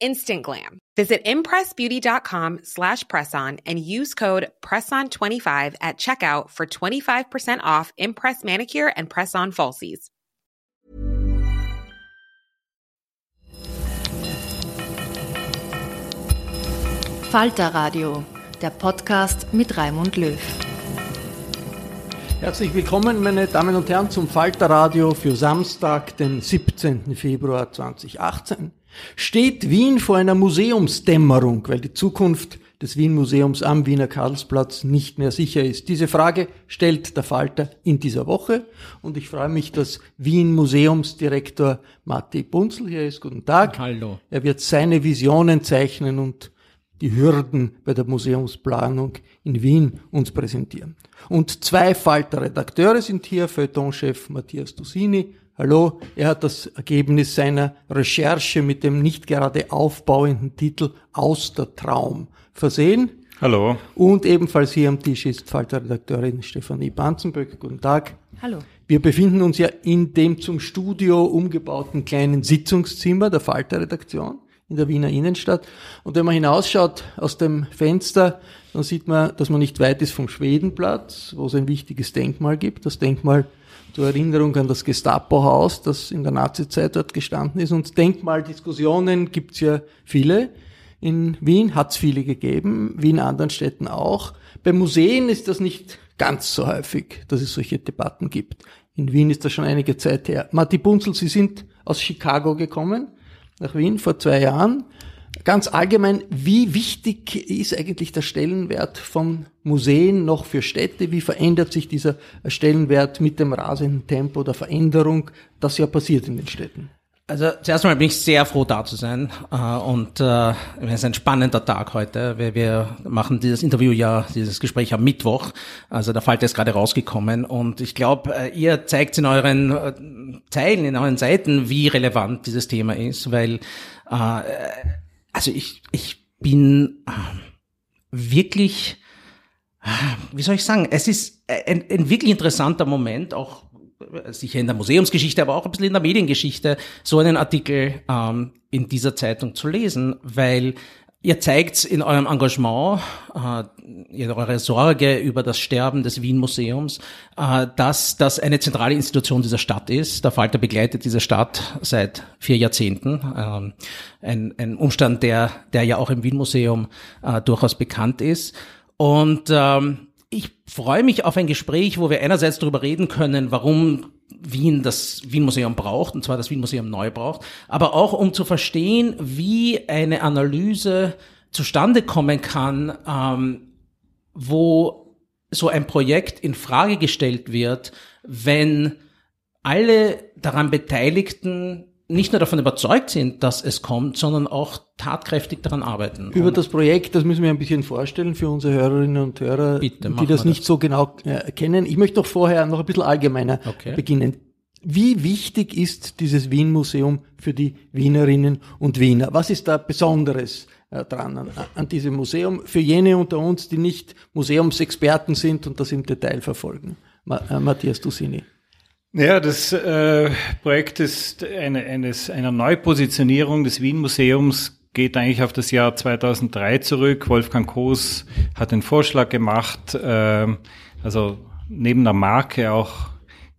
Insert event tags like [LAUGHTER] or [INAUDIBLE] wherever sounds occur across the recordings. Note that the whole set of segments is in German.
instant glam. Visit impressbeauty.com slash presson and use code PRESSON25 at checkout for 25% off Impress Manicure and Press-On Falsies. Falter Radio, der Podcast mit Raimund Löw. Herzlich willkommen, meine Damen und Herren, zum Falter Radio für Samstag, den 17. Februar 2018 steht Wien vor einer Museumsdämmerung, weil die Zukunft des Wien-Museums am Wiener Karlsplatz nicht mehr sicher ist. Diese Frage stellt der Falter in dieser Woche und ich freue mich, dass Wien-Museumsdirektor Matti Bunzel hier ist. Guten Tag. Hallo. Er wird seine Visionen zeichnen und die Hürden bei der Museumsplanung in Wien uns präsentieren. Und zwei Falter-Redakteure sind hier, Feuilleton-Chef Matthias Dusini Hallo, er hat das Ergebnis seiner Recherche mit dem nicht gerade aufbauenden Titel Aus der Traum versehen. Hallo. Und ebenfalls hier am Tisch ist Falter-Redakteurin Stefanie Banzenböck. Guten Tag. Hallo. Wir befinden uns ja in dem zum Studio umgebauten kleinen Sitzungszimmer der Falter-Redaktion in der Wiener Innenstadt. Und wenn man hinausschaut aus dem Fenster, dann sieht man, dass man nicht weit ist vom Schwedenplatz, wo es ein wichtiges Denkmal gibt. Das Denkmal zur Erinnerung an das Gestapo-Haus, das in der Nazizeit dort gestanden ist. Und Denkmaldiskussionen gibt's ja viele. In Wien hat's viele gegeben, wie in anderen Städten auch. Bei Museen ist das nicht ganz so häufig, dass es solche Debatten gibt. In Wien ist das schon einige Zeit her. Matti Bunzel, Sie sind aus Chicago gekommen, nach Wien vor zwei Jahren. Ganz allgemein, wie wichtig ist eigentlich der Stellenwert von Museen noch für Städte? Wie verändert sich dieser Stellenwert mit dem rasenden Tempo der Veränderung, das ja passiert in den Städten? Also zuerst einmal bin ich sehr froh, da zu sein. Äh, und äh, es ist ein spannender Tag heute. Wir, wir machen dieses Interview ja, dieses Gespräch am Mittwoch. Also der Fall ist gerade rausgekommen. Und ich glaube, äh, ihr zeigt in euren Zeilen, in euren Seiten, wie relevant dieses Thema ist, weil also ich, ich bin wirklich, wie soll ich sagen, es ist ein, ein wirklich interessanter Moment, auch sicher in der Museumsgeschichte, aber auch ein bisschen in der Mediengeschichte, so einen Artikel ähm, in dieser Zeitung zu lesen, weil Ihr zeigt in eurem Engagement, äh, in eurer Sorge über das Sterben des Wien Museums, äh, dass das eine zentrale Institution dieser Stadt ist. Der Falter begleitet diese Stadt seit vier Jahrzehnten. Ähm, ein, ein Umstand, der, der ja auch im Wien Museum äh, durchaus bekannt ist. Und ähm, ich freue mich auf ein Gespräch, wo wir einerseits darüber reden können, warum Wien das Wien-Museum braucht, und zwar das Wien-Museum neu braucht, aber auch um zu verstehen, wie eine Analyse zustande kommen kann, ähm, wo so ein Projekt in Frage gestellt wird, wenn alle daran Beteiligten nicht nur davon überzeugt sind, dass es kommt, sondern auch tatkräftig daran arbeiten. Über das Projekt, das müssen wir ein bisschen vorstellen für unsere Hörerinnen und Hörer, Bitte, die das nicht das. so genau äh, kennen. Ich möchte doch vorher noch ein bisschen allgemeiner okay. beginnen. wie wichtig ist dieses Wien-Museum für die Wienerinnen und Wiener? Was ist da Besonderes äh, dran an, an diesem Museum für jene unter uns, die nicht Museumsexperten sind und das im Detail verfolgen? Ma äh, Matthias Dussini. Ja, das äh, Projekt ist eine, eines, einer Neupositionierung des Wien-Museums geht eigentlich auf das Jahr 2003 zurück. Wolfgang Koos hat den Vorschlag gemacht, äh, also neben der Marke auch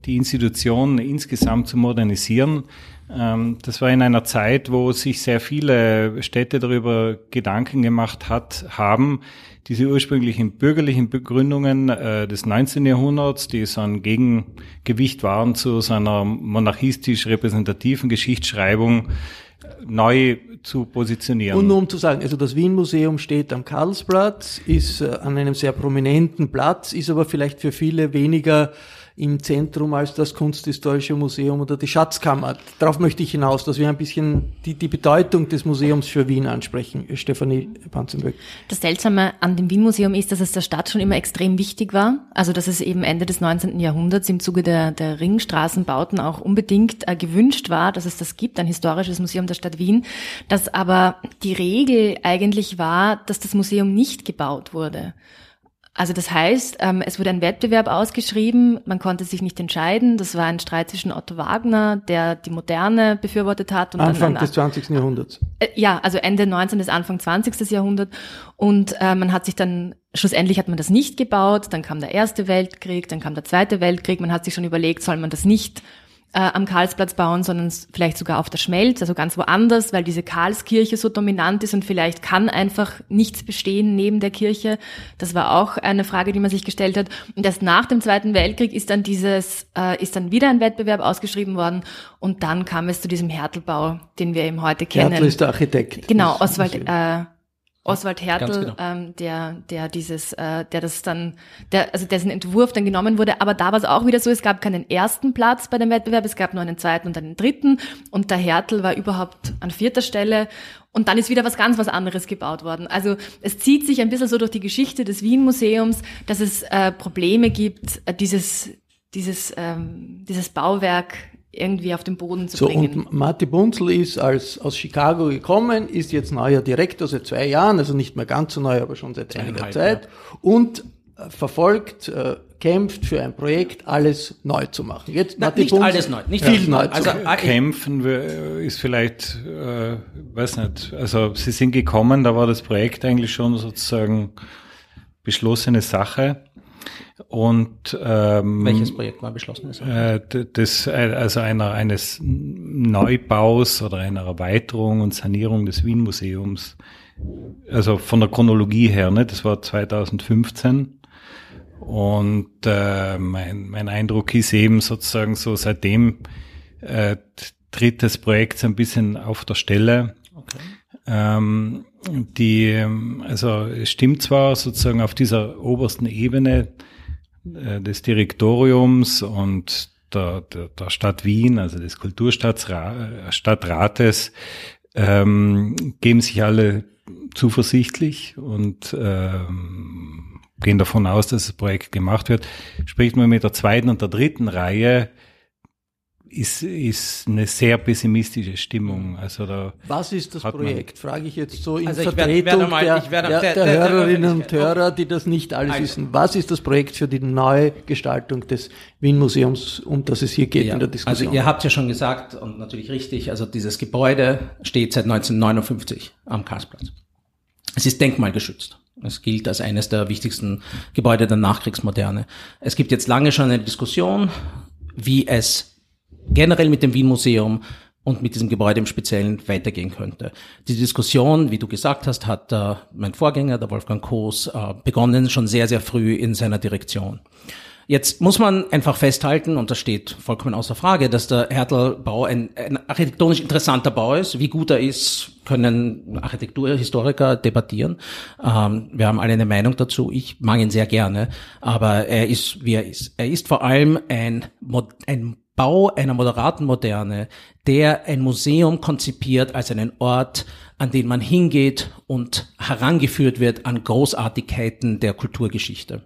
die Institution insgesamt zu modernisieren. Ähm, das war in einer Zeit, wo sich sehr viele Städte darüber Gedanken gemacht hat, haben, diese ursprünglichen bürgerlichen Begründungen äh, des 19. Jahrhunderts, die so ein Gegengewicht waren zu seiner monarchistisch repräsentativen Geschichtsschreibung, neu zu positionieren. Und nur um zu sagen, also das Wien-Museum steht am Karlsplatz, ist äh, an einem sehr prominenten Platz, ist aber vielleicht für viele weniger im Zentrum als das Kunsthistorische Museum oder die Schatzkammer. Darauf möchte ich hinaus, dass wir ein bisschen die, die Bedeutung des Museums für Wien ansprechen. Stefanie Panzenberg. Das Seltsame an dem Wien-Museum ist, dass es der Stadt schon immer extrem wichtig war. Also dass es eben Ende des 19. Jahrhunderts im Zuge der, der Ringstraßenbauten auch unbedingt äh, gewünscht war, dass es das gibt, ein historisches Museum der Stadt Wien. Dass aber die Regel eigentlich war, dass das Museum nicht gebaut wurde. Also das heißt, ähm, es wurde ein Wettbewerb ausgeschrieben, man konnte sich nicht entscheiden. Das war ein Streit zwischen Otto Wagner, der die Moderne befürwortet hat. Und Anfang dann, des 20. Jahrhunderts. Äh, ja, also Ende 19. bis Anfang 20. Jahrhundert. Und äh, man hat sich dann, schlussendlich hat man das nicht gebaut, dann kam der Erste Weltkrieg, dann kam der Zweite Weltkrieg, man hat sich schon überlegt, soll man das nicht äh, am Karlsplatz bauen, sondern vielleicht sogar auf der Schmelz, also ganz woanders, weil diese Karlskirche so dominant ist und vielleicht kann einfach nichts bestehen neben der Kirche. Das war auch eine Frage, die man sich gestellt hat. Und erst nach dem Zweiten Weltkrieg ist dann dieses, äh, ist dann wieder ein Wettbewerb ausgeschrieben worden und dann kam es zu diesem Härtelbau, den wir eben heute kennen. Hertel ist der Architekt. Genau, Oswald, äh, Oswald Hertel, genau. ähm, der, der dieses, äh, der das dann, der, also dessen Entwurf dann genommen wurde. Aber da war es auch wieder so, es gab keinen ersten Platz bei dem Wettbewerb, es gab nur einen zweiten und einen dritten. Und der Hertel war überhaupt an vierter Stelle. Und dann ist wieder was ganz was anderes gebaut worden. Also es zieht sich ein bisschen so durch die Geschichte des Wien-Museums, dass es äh, Probleme gibt, äh, dieses, dieses, ähm, dieses Bauwerk irgendwie auf den Boden zu so, bringen. Und Marty Bunzel ist als, aus Chicago gekommen, ist jetzt neuer Direktor seit zwei Jahren, also nicht mehr ganz so neu, aber schon seit einiger Zeit ja. und äh, verfolgt, äh, kämpft für ein Projekt, alles neu zu machen. Jetzt Na, nicht Bunzel, alles neu, nicht viel ja. neu also, zu machen. Also kämpfen ist vielleicht, äh, weiß nicht, also sie sind gekommen, da war das Projekt eigentlich schon sozusagen beschlossene Sache. Und ähm, welches Projekt war beschlossen? Äh, das, äh, also einer eines Neubaus oder einer Erweiterung und Sanierung des Wien Museums. Also von der Chronologie her, ne? Das war 2015. Und äh, mein, mein Eindruck ist eben sozusagen so, seitdem äh, tritt das Projekt so ein bisschen auf der Stelle. Okay. Ähm, die, also es stimmt zwar sozusagen auf dieser obersten Ebene, äh, des Direktoriums und der, der, der Stadt Wien, also des Kulturstadtrates, ähm, geben sich alle zuversichtlich und ähm, gehen davon aus, dass das Projekt gemacht wird. Spricht man mit der zweiten und der dritten Reihe, ist, ist eine sehr pessimistische Stimmung. Also da Was ist das Projekt? Frage ich jetzt so in also Vertretung werde, werde mal, der, werde, der, der, der, Hörerinnen und Hörer, die das nicht alles also, wissen. Was ist das Projekt für die Neugestaltung des Wien-Museums, um das es hier geht ja, in der Diskussion? Also ihr habt ja schon gesagt und natürlich richtig, also dieses Gebäude steht seit 1959 am Karlsplatz. Es ist denkmalgeschützt. Es gilt als eines der wichtigsten Gebäude der Nachkriegsmoderne. Es gibt jetzt lange schon eine Diskussion, wie es generell mit dem Wien-Museum und mit diesem Gebäude im Speziellen weitergehen könnte. Die Diskussion, wie du gesagt hast, hat äh, mein Vorgänger, der Wolfgang Koos, äh, begonnen schon sehr, sehr früh in seiner Direktion. Jetzt muss man einfach festhalten, und das steht vollkommen außer Frage, dass der Hertelbau ein, ein architektonisch interessanter Bau ist. Wie gut er ist, können Architekturhistoriker debattieren. Ähm, wir haben alle eine Meinung dazu. Ich mag ihn sehr gerne, aber er ist, wie er ist. Er ist vor allem ein, ein Bau einer moderaten Moderne, der ein Museum konzipiert als einen Ort, an den man hingeht und herangeführt wird an Großartigkeiten der Kulturgeschichte.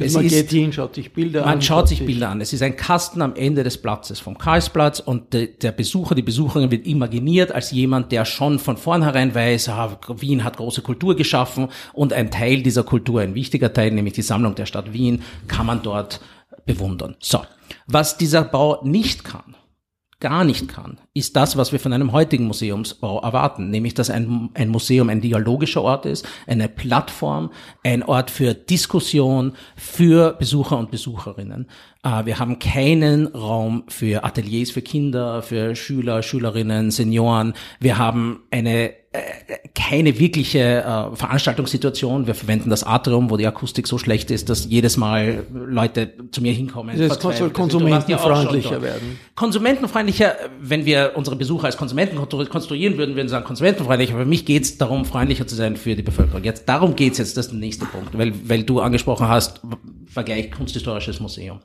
Es man ist, geht hin, schaut sich Bilder man an. Man schaut sich Bilder an. Es ist ein Kasten am Ende des Platzes vom Karlsplatz und de, der Besucher, die Besucherin wird imaginiert als jemand, der schon von vornherein weiß, ah, Wien hat große Kultur geschaffen und ein Teil dieser Kultur, ein wichtiger Teil, nämlich die Sammlung der Stadt Wien, kann man dort bewundern. So. Was dieser Bau nicht kann, gar nicht kann, ist das, was wir von einem heutigen Museumsbau erwarten, nämlich dass ein, ein Museum ein dialogischer Ort ist, eine Plattform, ein Ort für Diskussion, für Besucher und Besucherinnen. Äh, wir haben keinen Raum für Ateliers für Kinder, für Schüler, Schülerinnen, Senioren. Wir haben eine keine wirkliche äh, Veranstaltungssituation. Wir verwenden das Atrium, wo die Akustik so schlecht ist, dass jedes Mal Leute zu mir hinkommen. Das soll konsumentenfreundlicher werden. Konsumentenfreundlicher, wenn wir unsere Besucher als Konsumenten konstruieren würden, würden wir sagen konsumentenfreundlicher. Für mich geht es darum, freundlicher zu sein für die Bevölkerung. Jetzt darum geht's jetzt, das ist der nächste Punkt, weil, weil du angesprochen hast, Vergleich kunsthistorisches Museum.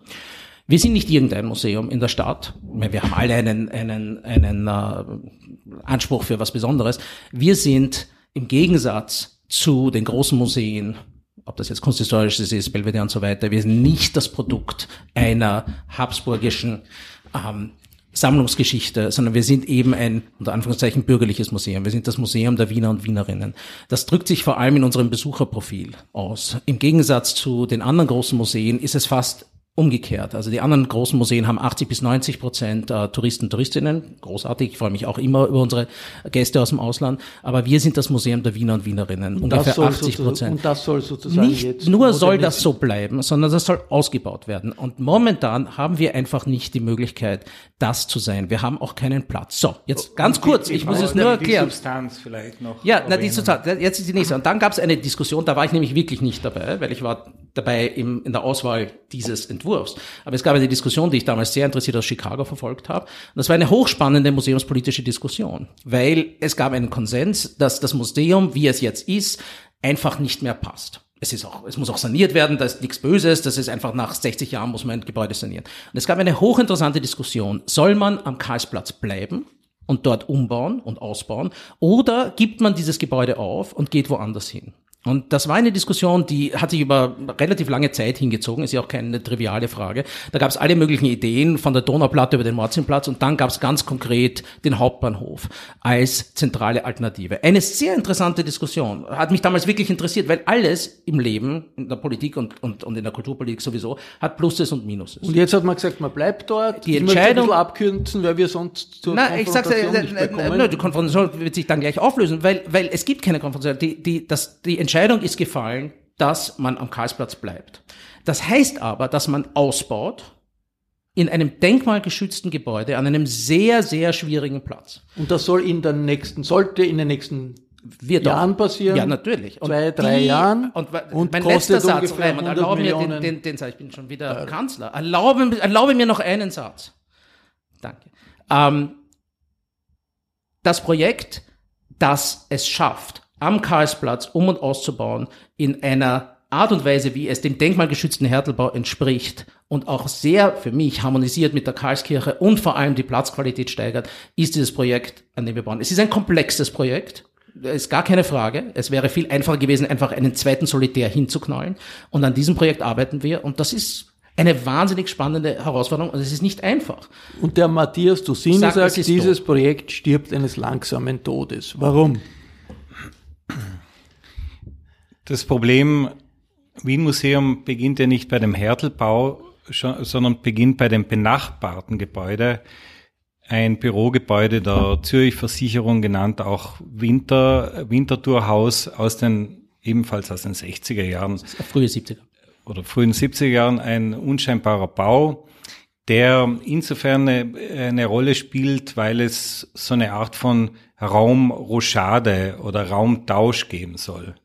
Wir sind nicht irgendein Museum in der Stadt. Wir haben alle einen, einen, einen äh, Anspruch für was Besonderes. Wir sind im Gegensatz zu den großen Museen, ob das jetzt kunsthistorisches ist, Belvedere und so weiter, wir sind nicht das Produkt einer habsburgischen ähm, Sammlungsgeschichte, sondern wir sind eben ein, unter Anführungszeichen, bürgerliches Museum. Wir sind das Museum der Wiener und Wienerinnen. Das drückt sich vor allem in unserem Besucherprofil aus. Im Gegensatz zu den anderen großen Museen ist es fast umgekehrt. Also die anderen großen Museen haben 80 bis 90 Prozent äh, Touristen, Touristinnen. Großartig. Ich freue mich auch immer über unsere Gäste aus dem Ausland. Aber wir sind das Museum der Wiener und Wienerinnen. Und Ungefähr 80 Prozent. Und das soll sozusagen nicht jetzt nur soll das so bleiben, sondern das soll ausgebaut werden. Und momentan haben wir einfach nicht die Möglichkeit, das zu sein. Wir haben auch keinen Platz. So, jetzt ganz kurz. Ich muss es nur erklären. Die Substanz vielleicht noch. Ja, na, die Substanz. Jetzt ist die nächste. Und dann gab es eine Diskussion. Da war ich nämlich wirklich nicht dabei, weil ich war dabei im, in der Auswahl dieses Entwurfs. Aber es gab eine Diskussion, die ich damals sehr interessiert aus Chicago verfolgt habe. Und das war eine hochspannende museumspolitische Diskussion, weil es gab einen Konsens, dass das Museum, wie es jetzt ist, einfach nicht mehr passt. Es ist auch, es muss auch saniert werden, da ist nichts Böses, das ist einfach nach 60 Jahren muss man ein Gebäude sanieren. Und es gab eine hochinteressante Diskussion. Soll man am Karlsplatz bleiben? und dort umbauen und ausbauen? Oder gibt man dieses Gebäude auf und geht woanders hin? Und das war eine Diskussion, die hat sich über relativ lange Zeit hingezogen, ist ja auch keine triviale Frage. Da gab es alle möglichen Ideen, von der Donauplatte über den Morzinplatz und dann gab es ganz konkret den Hauptbahnhof als zentrale Alternative. Eine sehr interessante Diskussion, hat mich damals wirklich interessiert, weil alles im Leben, in der Politik und, und, und in der Kulturpolitik sowieso, hat Pluses und Minuses. Und jetzt hat man gesagt, man bleibt dort, die Entscheidung abkürzen, weil wir sonst zur na, ich sag's, äh, nicht bekommen. die Konfrontation wird sich dann gleich auflösen, weil, weil es gibt keine Konfrontation. Die, die, das, die Entscheidung ist gefallen, dass man am Karlsplatz bleibt. Das heißt aber, dass man ausbaut in einem denkmalgeschützten Gebäude an einem sehr, sehr schwierigen Platz. Und das soll in der nächsten, sollte in den nächsten wird Jahren passieren. Ja, natürlich. Und zwei, drei die, Jahren. Und, und mein letzter Satz, Raymond, erlaube mir den, den, den Satz, ich bin schon wieder ja. Kanzler. Erlaube, erlaube mir noch einen Satz. Danke. Ähm, das Projekt, das es schafft, am Karlsplatz um und auszubauen in einer Art und Weise, wie es dem denkmalgeschützten Härtelbau entspricht und auch sehr für mich harmonisiert mit der Karlskirche und vor allem die Platzqualität steigert, ist dieses Projekt, an dem wir bauen. Es ist ein komplexes Projekt. Ist gar keine Frage. Es wäre viel einfacher gewesen, einfach einen zweiten Solitär hinzuknallen. Und an diesem Projekt arbeiten wir. Und das ist eine wahnsinnig spannende Herausforderung und es ist nicht einfach. Und der Matthias Dussini sagt, sagt dieses tot. Projekt stirbt eines langsamen Todes. Warum? Das Problem Wien Museum beginnt ja nicht bei dem Härtelbau, sondern beginnt bei dem benachbarten Gebäude. Ein Bürogebäude der Zürich Versicherung genannt, auch Winter, Winterthurhaus aus den, ebenfalls aus den 60er Jahren. Frühe 70er. Oder frühen 70er Jahren ein unscheinbarer Bau, der insofern eine, eine Rolle spielt, weil es so eine Art von Raumrochade oder Raumtausch geben soll.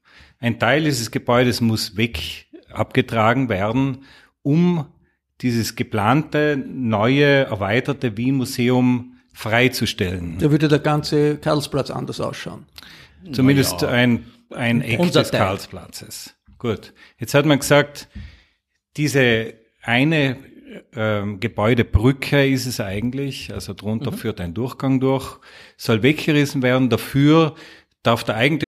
Ein Teil dieses Gebäudes muss weg abgetragen werden, um dieses geplante, neue, erweiterte Wien-Museum freizustellen. Da würde der ganze Karlsplatz anders ausschauen. Zumindest ja. ein, ein Eck des Karlsplatzes. Gut. Jetzt hat man gesagt, diese eine ähm, Gebäudebrücke ist es eigentlich, also drunter mhm. führt ein Durchgang durch, soll weggerissen werden. Dafür darf der Eigentümer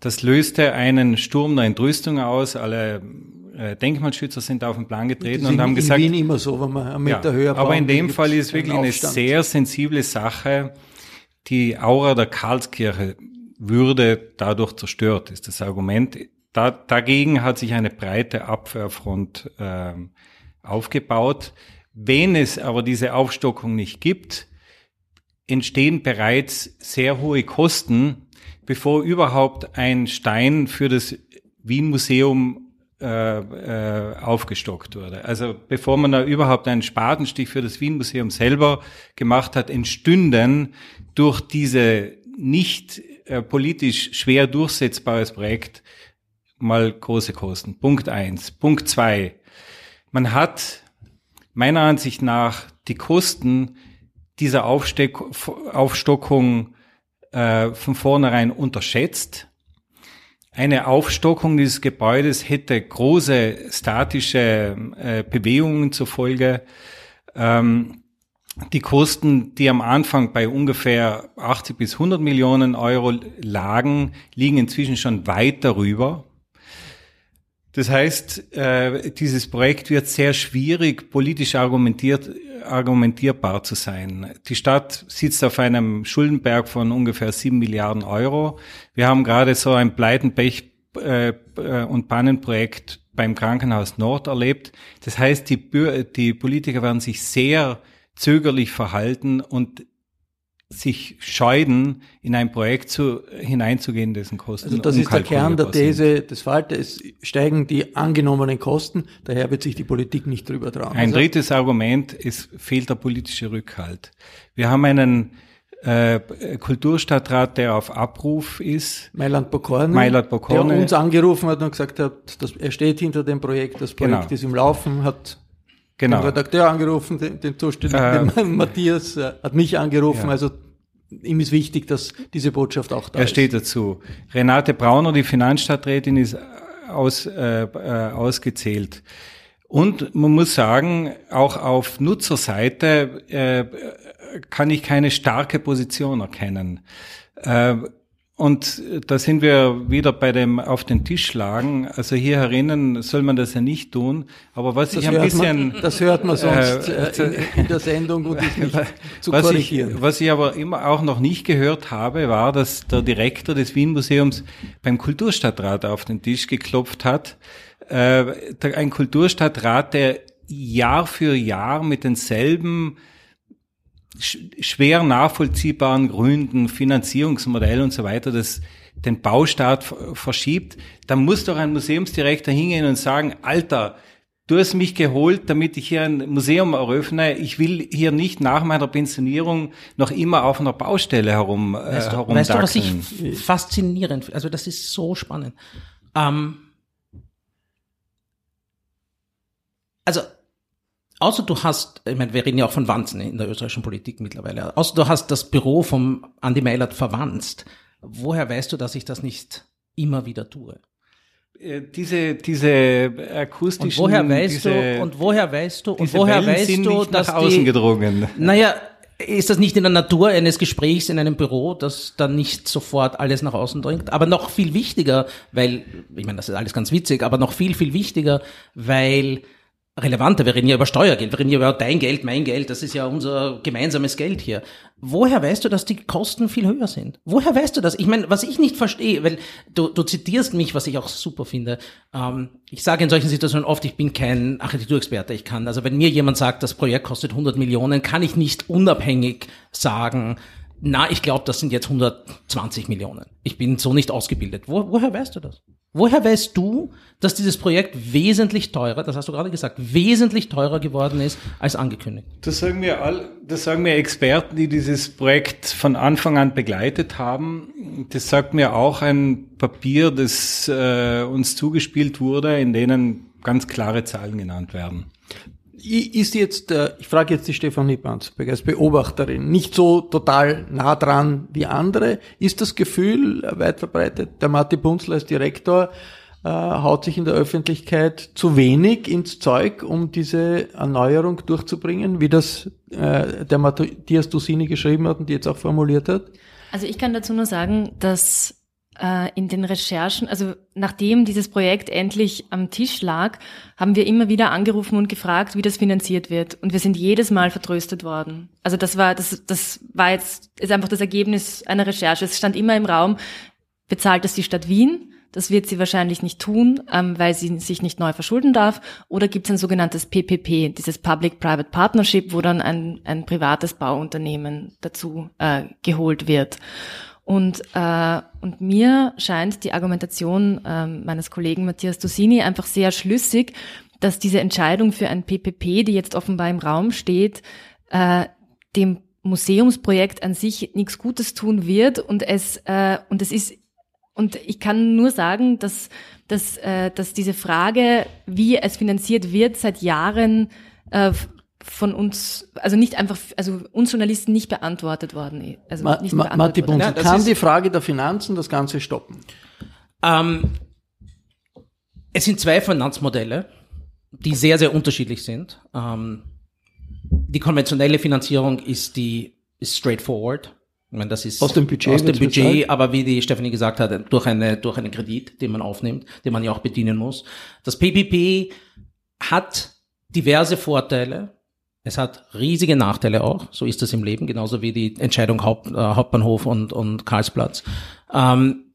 Das löste einen Sturm der Entrüstung aus. Alle äh, Denkmalschützer sind auf den Plan getreten und haben in, gesagt, in Wien immer so, wenn man einen Meter ja, höher aber in bauen, dem Fall ist wirklich eine sehr sensible Sache. Die Aura der Karlskirche würde dadurch zerstört, ist das Argument. Da, dagegen hat sich eine breite Abwehrfront ähm, aufgebaut. Wenn es aber diese Aufstockung nicht gibt, entstehen bereits sehr hohe Kosten, bevor überhaupt ein Stein für das Wien-Museum äh, äh, aufgestockt wurde. Also bevor man da überhaupt einen Spatenstich für das Wien-Museum selber gemacht hat, entstünden durch diese nicht äh, politisch schwer durchsetzbares Projekt mal große Kosten. Punkt eins. Punkt zwei. Man hat meiner Ansicht nach die Kosten dieser Aufsteck, Aufstockung äh, von vornherein unterschätzt. Eine Aufstockung dieses Gebäudes hätte große statische äh, Bewegungen zur Folge. Ähm, die Kosten, die am Anfang bei ungefähr 80 bis 100 Millionen Euro lagen, liegen inzwischen schon weit darüber. Das heißt, äh, dieses Projekt wird sehr schwierig politisch argumentiert, argumentierbar zu sein. Die Stadt sitzt auf einem Schuldenberg von ungefähr sieben Milliarden Euro. Wir haben gerade so ein Pleitenpech äh, äh, und Pannenprojekt beim Krankenhaus Nord erlebt. Das heißt, die, die Politiker werden sich sehr zögerlich verhalten und sich scheiden, in ein Projekt zu, hineinzugehen, dessen Kosten Also das ist der Kern der unkalkulierbar sind. These des Falter. Es steigen die angenommenen Kosten, daher wird sich die Politik nicht drüber trauen. Ein Also, drittes Argument, es fehlt der politische Rückhalt. Wir haben einen äh, Kulturstadtrat, der auf Abruf ist. Mailand Bokorny, Mailand Bokorny. der uns angerufen hat und gesagt hat, dass er steht hinter dem Projekt, das Projekt Genau. ist im Laufen, hat Genau. den Redakteur angerufen, den, den Zuständigen, den [LAUGHS] Matthias, äh, hat mich angerufen, Ja. also ihm ist wichtig, dass diese Botschaft auch da Er ist. steht dazu. Renate Brauner, die Finanzstadträtin, ist aus, äh, äh, ausgezählt. Und man muss sagen, auch auf Nutzerseite äh, kann ich keine starke Position erkennen. Äh, und da sind wir wieder bei dem auf den Tisch schlagen. Also hier herinnen soll man das ja nicht tun. Aber was Das ich ein bisschen man, das hört man sonst äh, äh, in, in der Sendung und ist nicht [LAUGHS] zu was korrigieren. Ich, was ich aber immer auch noch nicht gehört habe, war, dass der Direktor des Wien Museums beim Kulturstadtrat auf den Tisch geklopft hat. Äh, ein Kulturstadtrat, der Jahr für Jahr mit denselben schwer nachvollziehbaren Gründen, Finanzierungsmodell und so weiter, das den Baustart ver- verschiebt, dann muss doch ein Museumsdirektor hingehen und sagen, Alter, du hast mich geholt, damit ich hier ein Museum eröffne. Ich will hier nicht nach meiner Pensionierung noch immer auf einer Baustelle herum, äh, Weißt du, weißt du, was ich faszinierend, also das ist so spannend. Ähm, also, außer du hast, ich meine, wir reden ja auch von Wanzen in der österreichischen Politik mittlerweile, außer du hast das Büro vom Andi Meilert verwanzt, woher weißt du, dass ich das nicht immer wieder tue? Äh, Diese, diese Und akustischen... woher weißt diese, du, und woher weißt du, und woher Wellen weißt du, dass nach außen die, gedrungen. Naja, ist das nicht in der Natur eines Gesprächs in einem Büro, dass dann nicht sofort alles nach außen dringt? Aber noch viel wichtiger, weil, ich meine, das ist alles ganz witzig, aber noch viel, viel wichtiger, weil relevanter, wir reden ja über Steuergeld, wir reden ja über dein Geld, mein Geld, das ist ja unser gemeinsames Geld hier. Woher weißt du, dass die Kosten viel höher sind? Woher weißt du das? Ich meine, was ich nicht verstehe, weil du, du zitierst mich, was ich auch super finde. Ähm, ich sage in solchen Situationen oft, ich bin kein Architekturexperte. Ich kann, also wenn mir jemand sagt, das Projekt kostet 100 Millionen, kann ich nicht unabhängig sagen, na, ich glaube, das sind jetzt 120 Millionen. Ich bin so nicht ausgebildet. Wo, woher weißt du das? Woher weißt du, dass dieses Projekt wesentlich teurer, das hast du gerade gesagt, wesentlich teurer geworden ist als angekündigt? Das sagen mir all, das sagen mir Experten, die dieses Projekt von Anfang an begleitet haben. Das sagt mir auch ein Papier, das äh, uns zugespielt wurde, in denen ganz klare Zahlen genannt werden ist jetzt, äh, ich frage jetzt die Stefanie Banzberg als Beobachterin, nicht so total nah dran wie andere. Ist das Gefühl weit verbreitet, der Matti Bunzler als Direktor äh, haut sich in der Öffentlichkeit zu wenig ins Zeug, um diese Erneuerung durchzubringen, wie das äh, der Matthias Dusini geschrieben hat und die jetzt auch formuliert hat? Also ich kann dazu nur sagen, dass äh, in den Recherchen, also nachdem dieses Projekt endlich am Tisch lag, haben wir immer wieder angerufen und gefragt, wie das finanziert wird. Und wir sind jedes Mal vertröstet worden. Also das war, das, das war jetzt, ist einfach das Ergebnis einer Recherche. Es stand immer im Raum, bezahlt das die Stadt Wien? Das wird sie wahrscheinlich nicht tun, ähm, weil sie sich nicht neu verschulden darf. Oder gibt es ein sogenanntes PPP, dieses Public-Private Partnership, wo dann ein, ein privates Bauunternehmen dazu äh, geholt wird. Und, äh, und mir scheint die Argumentation äh, meines Kollegen Matthias Dosini einfach sehr schlüssig, dass diese Entscheidung für ein PPP, die jetzt offenbar im Raum steht, äh, dem Museumsprojekt an sich nichts Gutes tun wird. Und es äh, und es ist und ich kann nur sagen, dass dass äh, dass diese Frage, wie es finanziert wird, seit Jahren äh, von uns, also nicht einfach, also uns Journalisten nicht beantwortet worden. Also Ma, nicht Ma, Matti Bunz, ja, kann die Frage der Finanzen das Ganze stoppen? Ähm, es sind zwei Finanzmodelle, die sehr, sehr unterschiedlich sind. Ähm, die konventionelle Finanzierung ist die ist straightforward. Ich meine, das ist aus dem Budget, aus dem Budget, aber wie die Stephanie gesagt hat, durch eine durch einen Kredit, den man aufnimmt, den man ja auch bedienen muss. Das PPP hat diverse Vorteile es hat riesige Nachteile auch, so ist es im Leben, genauso wie die Entscheidung Haupt, äh, Hauptbahnhof und, und Karlsplatz. Ähm,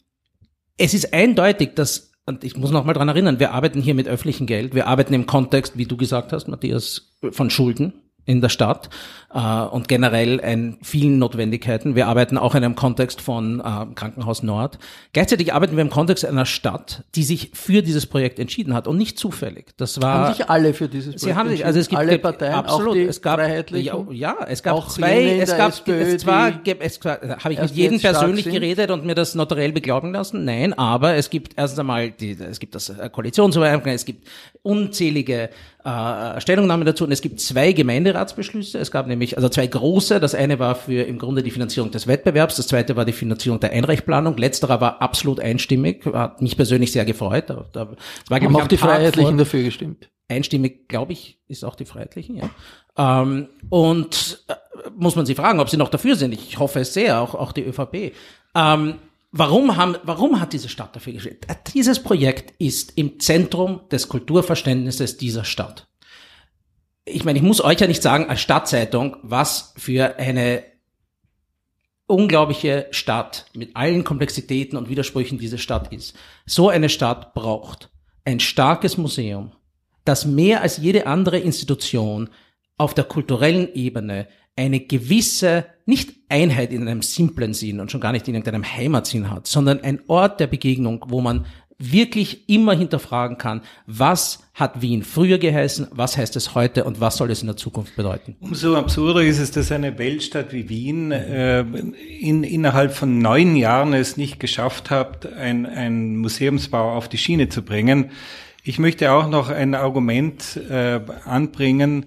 es ist eindeutig, dass, und ich muss noch mal dran erinnern, wir arbeiten hier mit öffentlichem Geld, wir arbeiten im Kontext, wie du gesagt hast, Matthias, von Schulden in der Stadt äh, und generell in vielen Notwendigkeiten. Wir arbeiten auch in einem Kontext von äh, Krankenhaus Nord. Gleichzeitig arbeiten wir im Kontext einer Stadt, die sich für dieses Projekt entschieden hat und nicht zufällig. Das war haben sich alle für dieses Projekt. Sie haben sich, also es gibt alle Parteien, absolut, auch die es gab ja, ja, es gab zwei, es gab SPÖ, es war, es habe ich mit jedem persönlich geredet und mir das notariell beglauben lassen. Nein, aber es gibt erst einmal die, es gibt das Koalitionsübereinkommen, es gibt unzählige äh, Stellungnahmen dazu und es gibt zwei Gemeinderatsbeschlüsse. Es gab nämlich also zwei große. Das eine war für im Grunde die Finanzierung des Wettbewerbs, das zweite war die Finanzierung der Einreichplanung. Letzterer war absolut einstimmig, hat mich persönlich sehr gefreut. Da, da, war, Haben auch die Freiheitlichen dafür gestimmt. Einstimmig, glaube ich, ist auch die Freiheitlichen, ja. Ähm, und äh, muss man sie fragen, ob sie noch dafür sind. Ich hoffe es sehr, auch, auch die ÖVP. Ähm, Warum, haben, warum hat diese Stadt dafür gestellt? Dieses Projekt ist im Zentrum des Kulturverständnisses dieser Stadt. Ich meine, ich muss euch ja nicht sagen als Stadtzeitung, was für eine unglaubliche Stadt mit allen Komplexitäten und Widersprüchen diese Stadt ist. So eine Stadt braucht ein starkes Museum, das mehr als jede andere Institution auf der kulturellen Ebene eine gewisse, nicht Einheit in einem simplen Sinn und schon gar nicht in irgendeinem Heimatsinn hat, sondern ein Ort der Begegnung, wo man wirklich immer hinterfragen kann, was hat Wien früher geheißen, was heißt es heute und was soll es in der Zukunft bedeuten. Umso absurder ist es, dass eine Weltstadt wie Wien äh, in, innerhalb von neun Jahren es nicht geschafft hat, ein, ein Museumsbau auf die Schiene zu bringen. Ich möchte auch noch ein Argument äh, anbringen,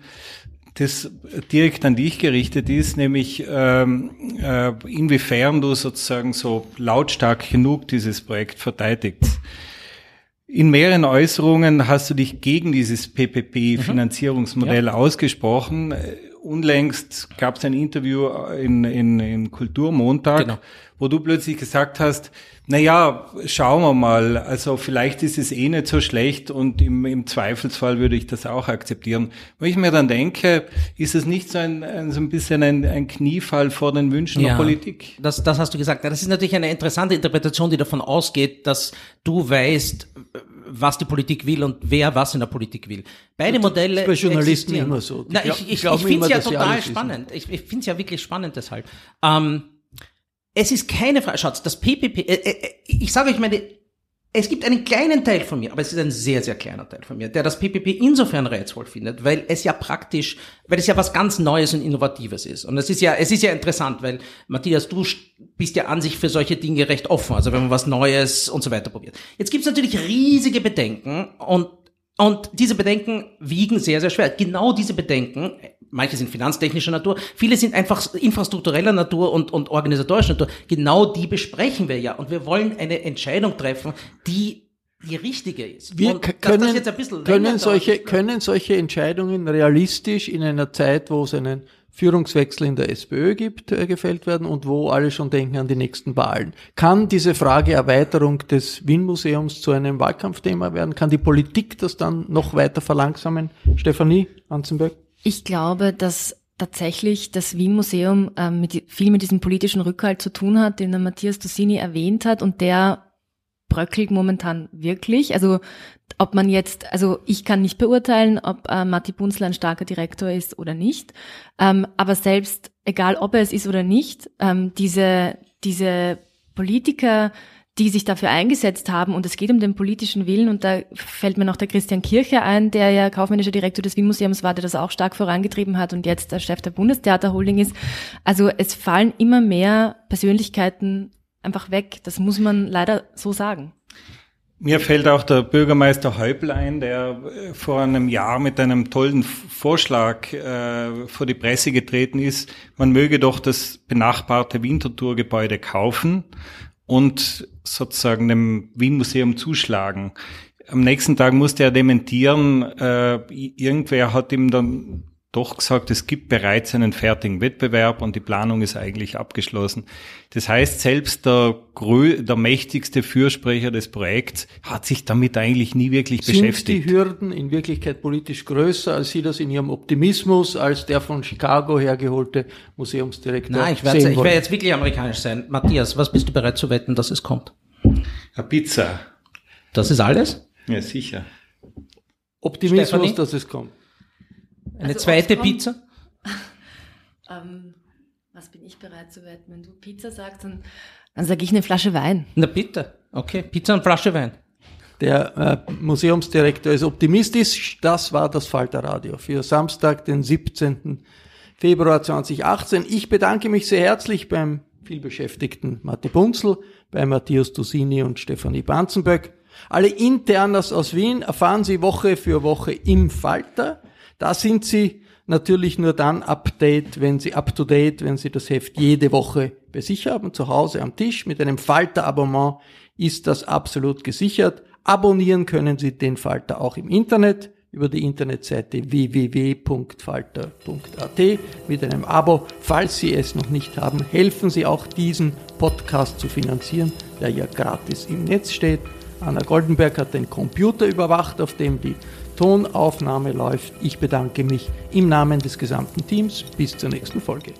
das direkt an dich gerichtet ist, nämlich ähm, äh, inwiefern du sozusagen so lautstark genug dieses Projekt verteidigst. In mehreren Äußerungen hast du dich gegen dieses PPP-Finanzierungsmodell mhm. ja. ausgesprochen. Unlängst gab es ein Interview in, in, in Kulturmontag, genau. Wo du plötzlich gesagt hast, naja, schauen wir mal. Also vielleicht ist es eh nicht so schlecht und im, im Zweifelsfall würde ich das auch akzeptieren. Wenn ich mir dann denke, ist es nicht so ein, ein so ein bisschen ein, ein Kniefall vor den Wünschen ja, der Politik? Das, das hast du gesagt. Das ist natürlich eine interessante Interpretation, die davon ausgeht, dass du weißt, was die Politik will und wer was in der Politik will. Beide Modelle. Das ist bei Journalisten immer so. Na, ich ich, ich, ich finde es ja total spannend. Ich, ich finde es ja wirklich spannend deshalb. Ähm, es ist keine Frage, schaut, das PPP, äh, äh, ich sage euch meine, es gibt einen kleinen Teil von mir, aber es ist ein sehr, sehr kleiner Teil von mir, der das PPP insofern reizvoll findet, weil es ja praktisch, weil es ja was ganz Neues und Innovatives ist. Und es ist ja, es ist ja interessant, weil Matthias, du bist ja an sich für solche Dinge recht offen, also wenn man was Neues und so weiter probiert. Jetzt gibt es natürlich riesige Bedenken und und diese Bedenken wiegen sehr, sehr schwer. Genau diese Bedenken, manche sind finanztechnischer Natur, viele sind einfach infrastruktureller Natur und, und organisatorischer Natur. Genau die besprechen wir ja. Und wir wollen eine Entscheidung treffen, die die richtige ist. Wir und können, können, solche, können solche Entscheidungen realistisch in einer Zeit, wo es einen Führungswechsel in der SPÖ gibt, äh, gefällt werden und wo alle schon denken an die nächsten Wahlen. Kann diese Frage Erweiterung des Wien-Museums zu einem Wahlkampfthema werden? Kann die Politik das dann noch weiter verlangsamen? Stefanie Anzenberg? Ich glaube, dass tatsächlich das Wien-Museum äh, mit, viel mit diesem politischen Rückhalt zu tun hat, den der Matthias Dussini erwähnt hat und der bröckelt momentan wirklich. Also ob man jetzt, also ich kann nicht beurteilen, ob äh, Matti Bunzler ein starker Direktor ist oder nicht. Ähm, aber selbst, egal ob er es ist oder nicht, ähm, diese, diese Politiker, die sich dafür eingesetzt haben und es geht um den politischen Willen und da fällt mir noch der Christian Kircher ein, der ja kaufmännischer Direktor des Wien-Museums war, der das auch stark vorangetrieben hat und jetzt der Chef der Bundestheaterholding ist. Also es fallen immer mehr Persönlichkeiten einfach weg. Das muss man leider so sagen. Mir fällt auch der Bürgermeister Häupl ein, der äh, vor einem Jahr mit einem tollen Vorschlag äh, vor die Presse getreten ist. Man möge doch das benachbarte Winterthur-Gebäude kaufen und sozusagen dem Wien-Museum zuschlagen. Am nächsten Tag musste er dementieren. Äh, irgendwer hat ihm dann doch gesagt, es gibt bereits einen fertigen Wettbewerb und die Planung ist eigentlich abgeschlossen. Das heißt, selbst der, der mächtigste Fürsprecher des Projekts hat sich damit eigentlich nie wirklich Sind beschäftigt. Sind die Hürden in Wirklichkeit politisch größer, als Sie das in Ihrem Optimismus als der von Chicago hergeholte Museumsdirektor Nein, ich werde, ich werde jetzt wirklich amerikanisch sein. Matthias, was bist du bereit zu wetten, dass es kommt? Eine Pizza. Das ist alles? Ja, sicher. Optimismus, Stefanie? dass es kommt. Eine also zweite Pizza? [LAUGHS] ähm, was bin ich bereit zu wetten? Wenn du Pizza sagst, dann, dann sage ich eine Flasche Wein. Na bitte. Okay, Pizza und Flasche Wein. Der äh, Museumsdirektor ist optimistisch. Das war das Falterradio für Samstag, den 17. Februar 2018. Ich bedanke mich sehr herzlich beim vielbeschäftigten Matti Bunzel, bei Matthias Dusini und Stefanie Banzenböck. Alle Internas aus Wien erfahren Sie Woche für Woche im Falter. Da sind Sie natürlich nur dann update, wenn Sie up to date, wenn Sie das Heft jede Woche bei sich haben, zu Hause am Tisch. Mit einem Falter-Abonnement ist das absolut gesichert. Abonnieren können Sie den Falter auch im Internet über die Internetseite www.falter.at mit einem Abo. Falls Sie es noch nicht haben, helfen Sie auch diesen Podcast zu finanzieren, der ja gratis im Netz steht. Anna Goldenberg hat den Computer überwacht, auf dem die Tonaufnahme läuft. Ich bedanke mich im Namen des gesamten Teams. Bis zur nächsten Folge.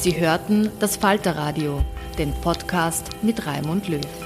Sie hörten das Falterradio, den Podcast mit Raimund Löw.